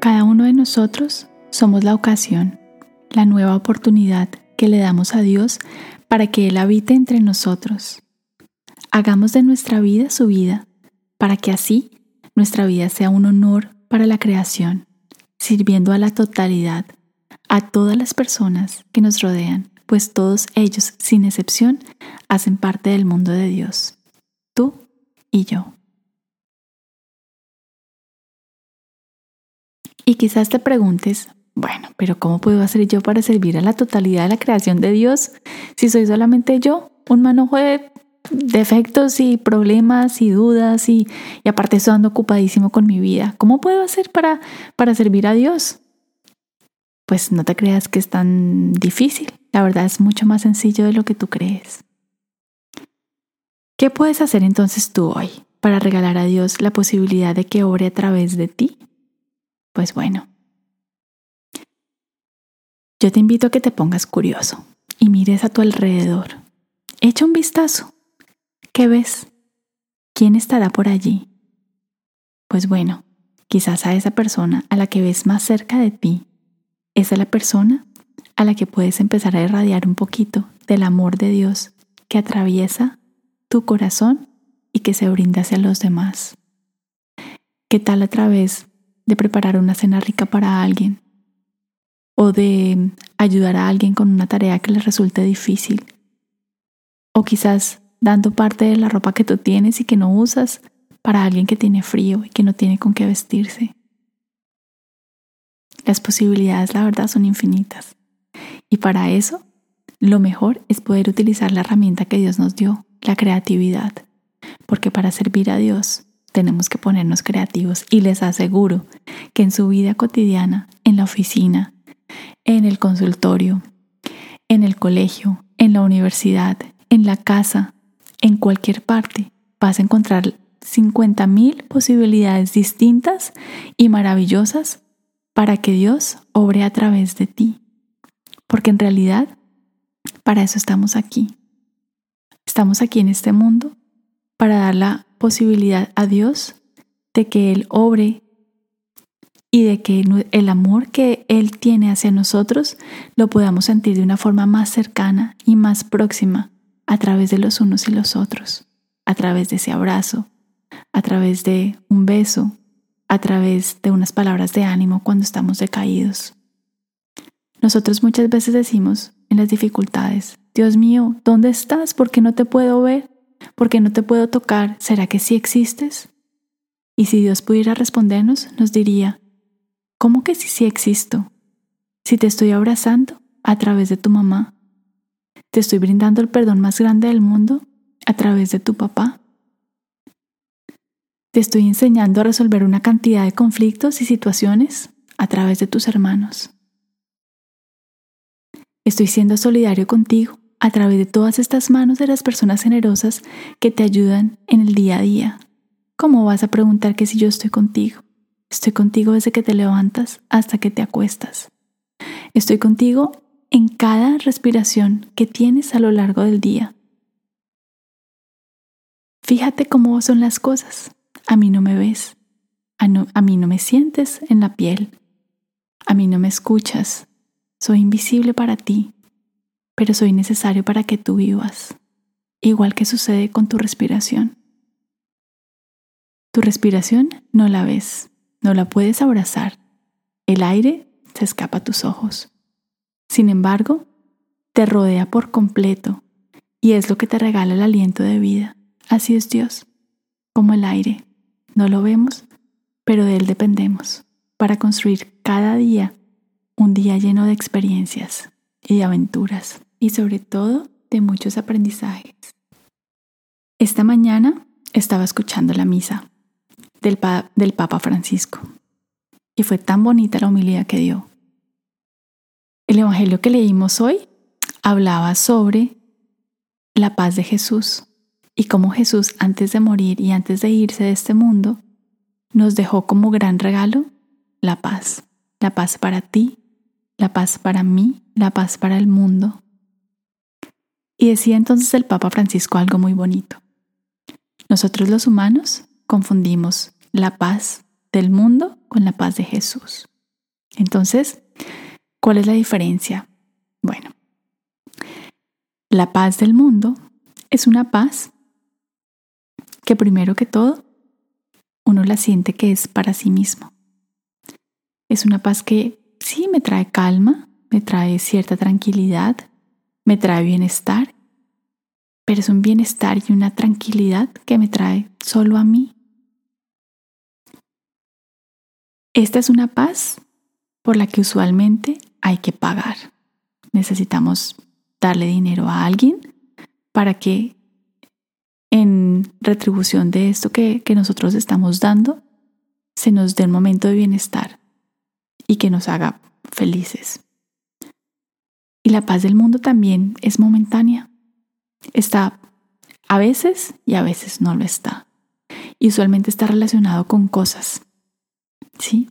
Cada uno de nosotros somos la ocasión, la nueva oportunidad que le damos a Dios para que Él habite entre nosotros. Hagamos de nuestra vida su vida, para que así nuestra vida sea un honor para la creación, sirviendo a la totalidad, a todas las personas que nos rodean, pues todos ellos, sin excepción, hacen parte del mundo de Dios, tú y yo. Y quizás te preguntes, bueno, pero ¿cómo puedo hacer yo para servir a la totalidad de la creación de Dios si soy solamente yo, un manojo de defectos y problemas y dudas y, aparte estoy ando ocupadísimo con mi vida? ¿Cómo puedo hacer para, para servir a Dios? Pues no te creas que es tan difícil. La verdad es mucho más sencillo de lo que tú crees. ¿Qué puedes hacer entonces tú hoy para regalar a Dios la posibilidad de que obre a través de ti? Pues bueno, yo te invito a que te pongas curioso y mires a tu alrededor. Echa un vistazo. ¿Qué ves? ¿Quién estará por allí? Pues bueno, quizás a esa persona a la que ves más cerca de ti, esa es la persona a la que puedes empezar a irradiar un poquito del amor de Dios que atraviesa tu corazón y que se brinda hacia los demás. ¿Qué tal a través de preparar una cena rica para alguien o de ayudar a alguien con una tarea que le resulte difícil o quizás dando parte de la ropa que tú tienes y que no usas para alguien que tiene frío y que no tiene con qué vestirse. Las posibilidades, la verdad, son infinitas. Y para eso, lo mejor es poder utilizar la herramienta que Dios nos dio, la creatividad. Porque para servir a Dios tenemos que ponernos creativos y les aseguro que en su vida cotidiana, en la oficina, en el consultorio, en el colegio, en la universidad, en la casa, en cualquier parte, vas a encontrar 50.000 posibilidades distintas y maravillosas para que Dios obre a través de ti. Porque en realidad, para eso estamos aquí. Estamos aquí en este mundo para dar la posibilidad a Dios de que Él obre y de que el amor que Él tiene hacia nosotros lo podamos sentir de una forma más cercana y más próxima a través de los unos y los otros, a través de ese abrazo, a través de un beso, a través de unas palabras de ánimo cuando estamos decaídos. Nosotros muchas veces decimos en las dificultades, Dios mío, ¿dónde estás? ¿Por qué no te puedo ver? ¿Por qué no te puedo tocar? ¿Será que sí existes? Y si Dios pudiera respondernos, nos diría, ¿cómo que sí sí existo? Si te estoy abrazando a través de tu mamá, te estoy brindando el perdón más grande del mundo a través de tu papá, te estoy enseñando a resolver una cantidad de conflictos y situaciones a través de tus hermanos. Estoy siendo solidario contigo a través de todas estas manos de las personas generosas que te ayudan en el día a día. ¿Cómo vas a preguntar que si yo estoy contigo? Estoy contigo desde que te levantas hasta que te acuestas. Estoy contigo en cada respiración que tienes a lo largo del día. Fíjate cómo son las cosas. A mí no me ves. A, mí no me sientes en la piel. A mí no me escuchas. Soy invisible para ti, pero soy necesario para que tú vivas, igual que sucede con tu respiración. Tu respiración no la ves, no la puedes abrazar. El aire se escapa a tus ojos. Sin embargo, te rodea por completo y es lo que te regala el aliento de vida. Así es Dios, como el aire. No lo vemos, pero de Él dependemos para construir cada día un día lleno de experiencias y de aventuras y sobre todo de muchos aprendizajes. Esta mañana estaba escuchando la misa del, del Papa Francisco y fue tan bonita la humildad que dio. El Evangelio que leímos hoy hablaba sobre la paz de Jesús y cómo Jesús antes de morir y antes de irse de este mundo, nos dejó como gran regalo la paz, la paz para ti, la paz para mí, la paz para el mundo. Y decía entonces el Papa Francisco algo muy bonito. Nosotros los humanos confundimos la paz del mundo con la paz de Jesús. Entonces, ¿cuál es la diferencia? Bueno, la paz del mundo es una paz que primero que todo uno la siente que es para sí mismo. Es una paz que sí me trae calma, me trae cierta tranquilidad, me trae bienestar, pero es un bienestar y una tranquilidad que me trae solo a mí. Esta es una paz por la que usualmente hay que pagar. Necesitamos darle dinero a alguien para que en retribución de esto que, que nosotros estamos dando, se nos dé un momento de bienestar y que nos haga felices. Y la paz del mundo también es momentánea. Está a veces y a veces no lo está. Y usualmente está relacionado con cosas. ¿Sí?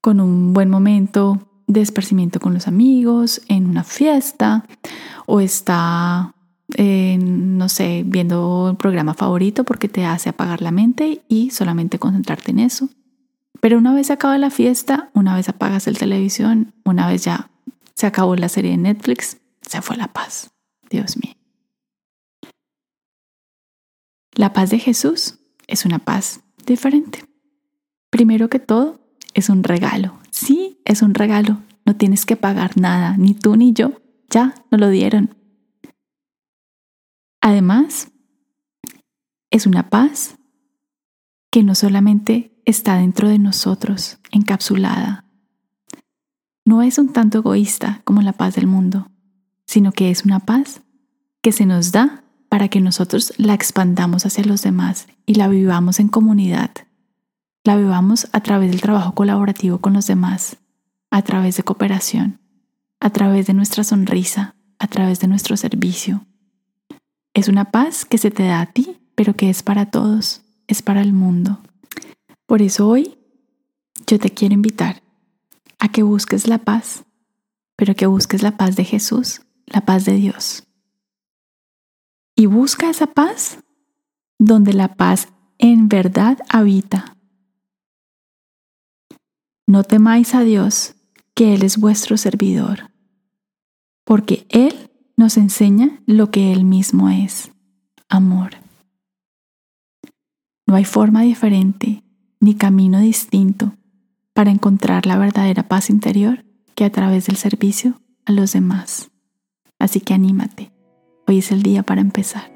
Con un buen momento de esparcimiento con los amigos, en una fiesta, o está, no sé, viendo un programa favorito porque te hace apagar la mente y solamente concentrarte en eso. Pero una vez acaba la fiesta, una vez apagas el televisión, una vez ya se acabó la serie de Netflix, se fue la paz. Dios mío. La paz de Jesús es una paz diferente. Primero que todo, es un regalo. Sí, es un regalo. No tienes que pagar nada, ni tú ni yo. Ya, nos lo dieron. Además, es una paz que no solamente está dentro de nosotros, encapsulada. No es un tanto egoísta como la paz del mundo, sino que es una paz que se nos da para que nosotros la expandamos hacia los demás y la vivamos en comunidad. La vivamos a través del trabajo colaborativo con los demás, a través de cooperación, a través de nuestra sonrisa, a través de nuestro servicio. Es una paz que se te da a ti, pero que es para todos, es para el mundo. Por eso hoy yo te quiero invitar a que busques la paz, pero que busques la paz de Jesús, la paz de Dios. Y busca esa paz donde la paz en verdad habita. No temáis a Dios, que Él es vuestro servidor, porque Él nos enseña lo que Él mismo es, amor. No hay forma diferente ni camino distinto para encontrar la verdadera paz interior que a través del servicio a los demás. Así que anímate, hoy es el día para empezar.